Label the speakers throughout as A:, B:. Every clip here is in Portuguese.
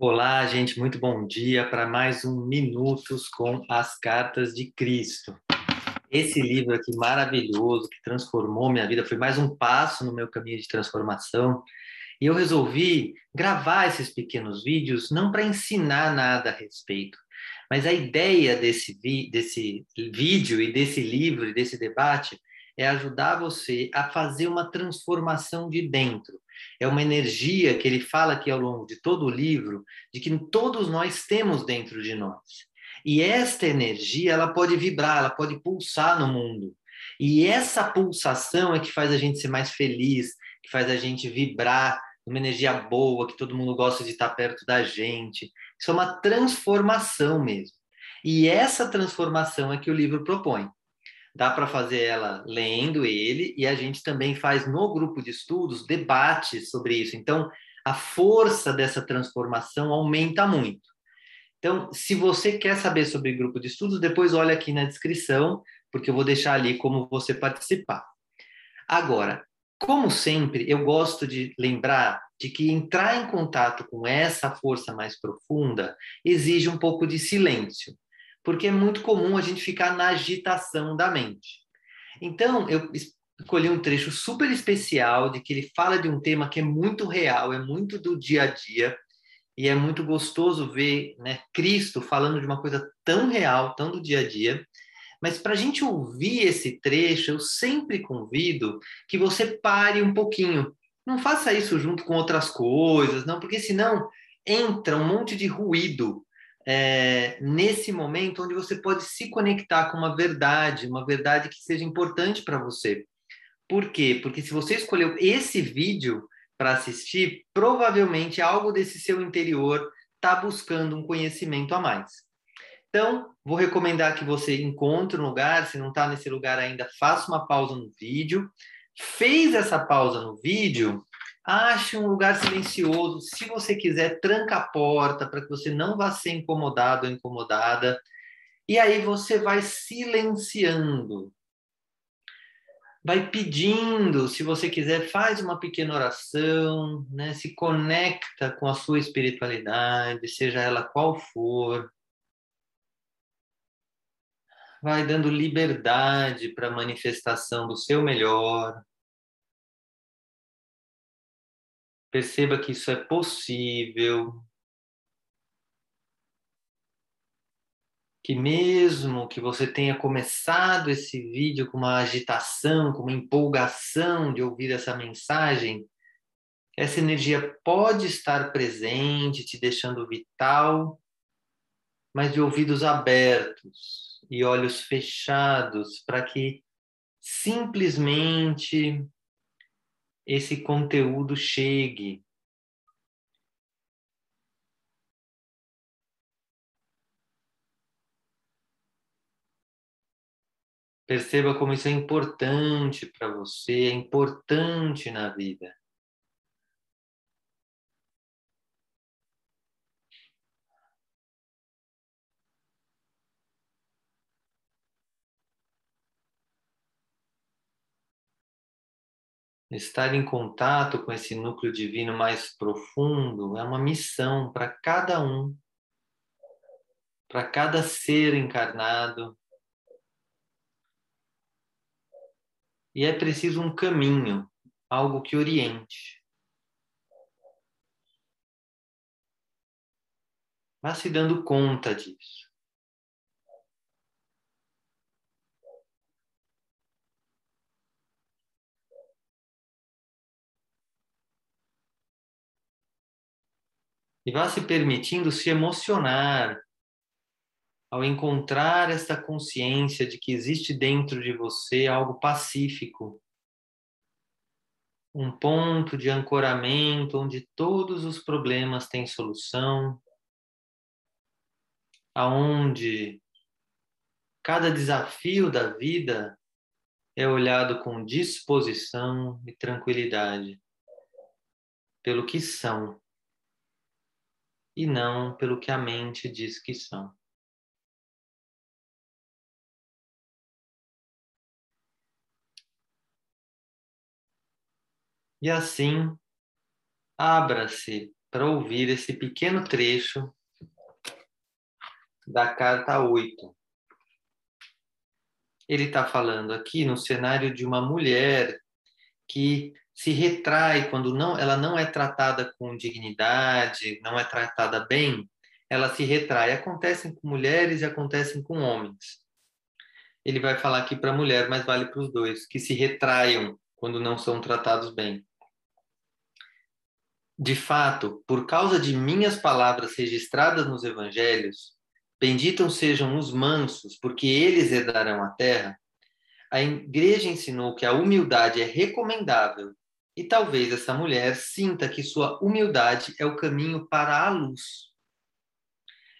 A: Olá, gente, muito bom dia para mais um Minutos com as Cartas de Cristo. Esse livro aqui maravilhoso que transformou minha vida, foi mais um passo no meu caminho de transformação. E eu resolvi gravar esses pequenos vídeos não para ensinar nada a respeito, mas a ideia desse, vi desse vídeo e desse livro e desse debate é ajudar você a fazer uma transformação de dentro. É uma energia que ele fala aqui ao longo de todo o livro, de que todos nós temos dentro de nós. E esta energia, ela pode vibrar, ela pode pulsar no mundo. E essa pulsação é que faz a gente ser mais feliz, que faz a gente vibrar uma energia boa, que todo mundo gosta de estar perto da gente. Isso é uma transformação mesmo. E essa transformação é que o livro propõe dá para fazer ela lendo ele e a gente também faz no grupo de estudos debates sobre isso. Então, a força dessa transformação aumenta muito. Então, se você quer saber sobre grupo de estudos, depois olha aqui na descrição, porque eu vou deixar ali como você participar. Agora, como sempre, eu gosto de lembrar de que entrar em contato com essa força mais profunda exige um pouco de silêncio porque é muito comum a gente ficar na agitação da mente. Então, eu escolhi um trecho super especial de que ele fala de um tema que é muito real, é muito do dia a dia, e é muito gostoso ver né, Cristo falando de uma coisa tão real, tão do dia a dia. Mas para a gente ouvir esse trecho, eu sempre convido que você pare um pouquinho. Não faça isso junto com outras coisas, não, porque senão entra um monte de ruído é, nesse momento onde você pode se conectar com uma verdade, uma verdade que seja importante para você. Por quê? Porque se você escolheu esse vídeo para assistir, provavelmente algo desse seu interior está buscando um conhecimento a mais. Então, vou recomendar que você encontre um lugar, se não está nesse lugar ainda, faça uma pausa no vídeo. Fez essa pausa no vídeo, Ache um lugar silencioso. Se você quiser, tranca a porta para que você não vá ser incomodado ou incomodada. E aí você vai silenciando. Vai pedindo, se você quiser, faz uma pequena oração, né? se conecta com a sua espiritualidade, seja ela qual for. Vai dando liberdade para a manifestação do seu melhor. Perceba que isso é possível. Que mesmo que você tenha começado esse vídeo com uma agitação, com uma empolgação de ouvir essa mensagem, essa energia pode estar presente, te deixando vital, mas de ouvidos abertos e olhos fechados, para que simplesmente esse conteúdo chegue. Perceba como isso é importante para você, é importante na vida. Estar em contato com esse núcleo divino mais profundo é uma missão para cada um, para cada ser encarnado. E é preciso um caminho, algo que oriente. Vá se dando conta disso. E vá se permitindo se emocionar ao encontrar esta consciência de que existe dentro de você algo pacífico, um ponto de ancoramento onde todos os problemas têm solução, aonde cada desafio da vida é olhado com disposição e tranquilidade pelo que são e não pelo que a mente diz que são. E assim, abra-se para ouvir esse pequeno trecho da carta 8. Ele está falando aqui no cenário de uma mulher que se retrai quando não, ela não é tratada com dignidade, não é tratada bem, ela se retrai. Acontecem com mulheres e acontecem com homens. Ele vai falar aqui para a mulher, mas vale para os dois, que se retraiam quando não são tratados bem. De fato, por causa de minhas palavras registradas nos evangelhos, benditos sejam os mansos, porque eles herdarão a terra. A igreja ensinou que a humildade é recomendável e talvez essa mulher sinta que sua humildade é o caminho para a luz.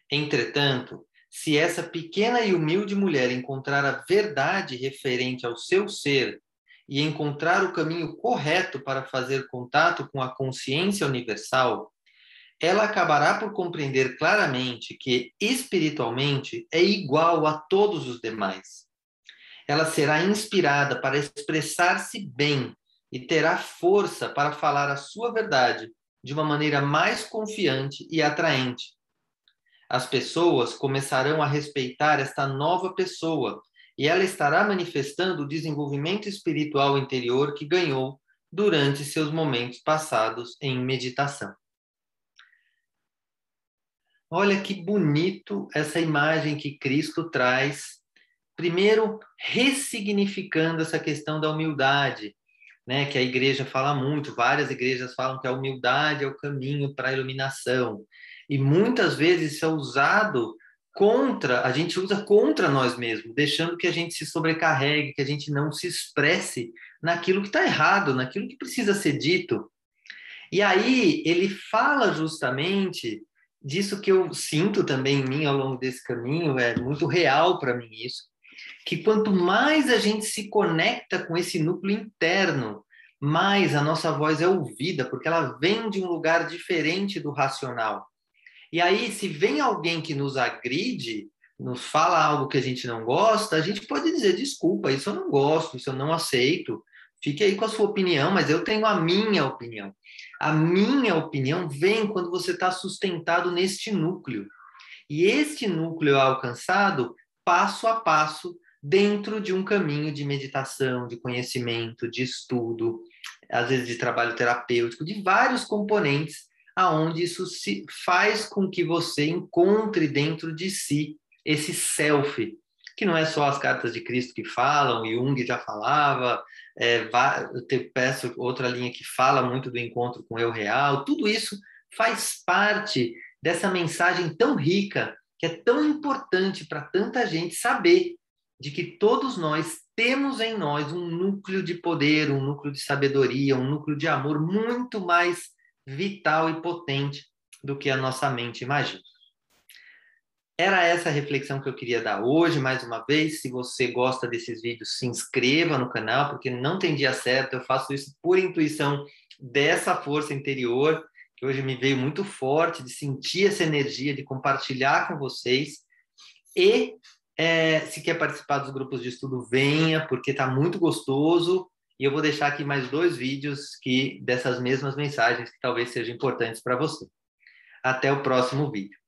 A: Entretanto, se essa pequena e humilde mulher encontrar a verdade referente ao seu ser e encontrar o caminho correto para fazer contato com a consciência universal, ela acabará por compreender claramente que, espiritualmente, é igual a todos os demais. Ela será inspirada para expressar-se bem e terá força para falar a sua verdade de uma maneira mais confiante e atraente. As pessoas começarão a respeitar esta nova pessoa e ela estará manifestando o desenvolvimento espiritual interior que ganhou durante seus momentos passados em meditação. Olha que bonito essa imagem que Cristo traz, primeiro ressignificando essa questão da humildade, né, que a igreja fala muito, várias igrejas falam que a humildade é o caminho para a iluminação. E muitas vezes isso é usado contra, a gente usa contra nós mesmos, deixando que a gente se sobrecarregue, que a gente não se expresse naquilo que está errado, naquilo que precisa ser dito. E aí ele fala justamente disso que eu sinto também em mim ao longo desse caminho, é muito real para mim isso, que quanto mais a gente se conecta com esse núcleo interno, mais a nossa voz é ouvida, porque ela vem de um lugar diferente do racional. E aí, se vem alguém que nos agride, nos fala algo que a gente não gosta, a gente pode dizer: desculpa, isso eu não gosto, isso eu não aceito. Fique aí com a sua opinião, mas eu tenho a minha opinião. A minha opinião vem quando você está sustentado neste núcleo. E este núcleo é alcançado passo a passo dentro de um caminho de meditação, de conhecimento, de estudo, às vezes de trabalho terapêutico, de vários componentes aonde isso se faz com que você encontre dentro de si esse self, que não é só as cartas de Cristo que falam, Jung já falava, é, eu te peço outra linha que fala muito do encontro com o eu real, tudo isso faz parte dessa mensagem tão rica, que é tão importante para tanta gente saber de que todos nós temos em nós um núcleo de poder, um núcleo de sabedoria, um núcleo de amor muito mais vital e potente do que a nossa mente imagina. Era essa a reflexão que eu queria dar hoje, mais uma vez. Se você gosta desses vídeos, se inscreva no canal, porque não tem dia certo, eu faço isso por intuição dessa força interior, que hoje me veio muito forte, de sentir essa energia, de compartilhar com vocês. E é, se quer participar dos grupos de estudo, venha, porque está muito gostoso. E eu vou deixar aqui mais dois vídeos que dessas mesmas mensagens que talvez sejam importantes para você. Até o próximo vídeo.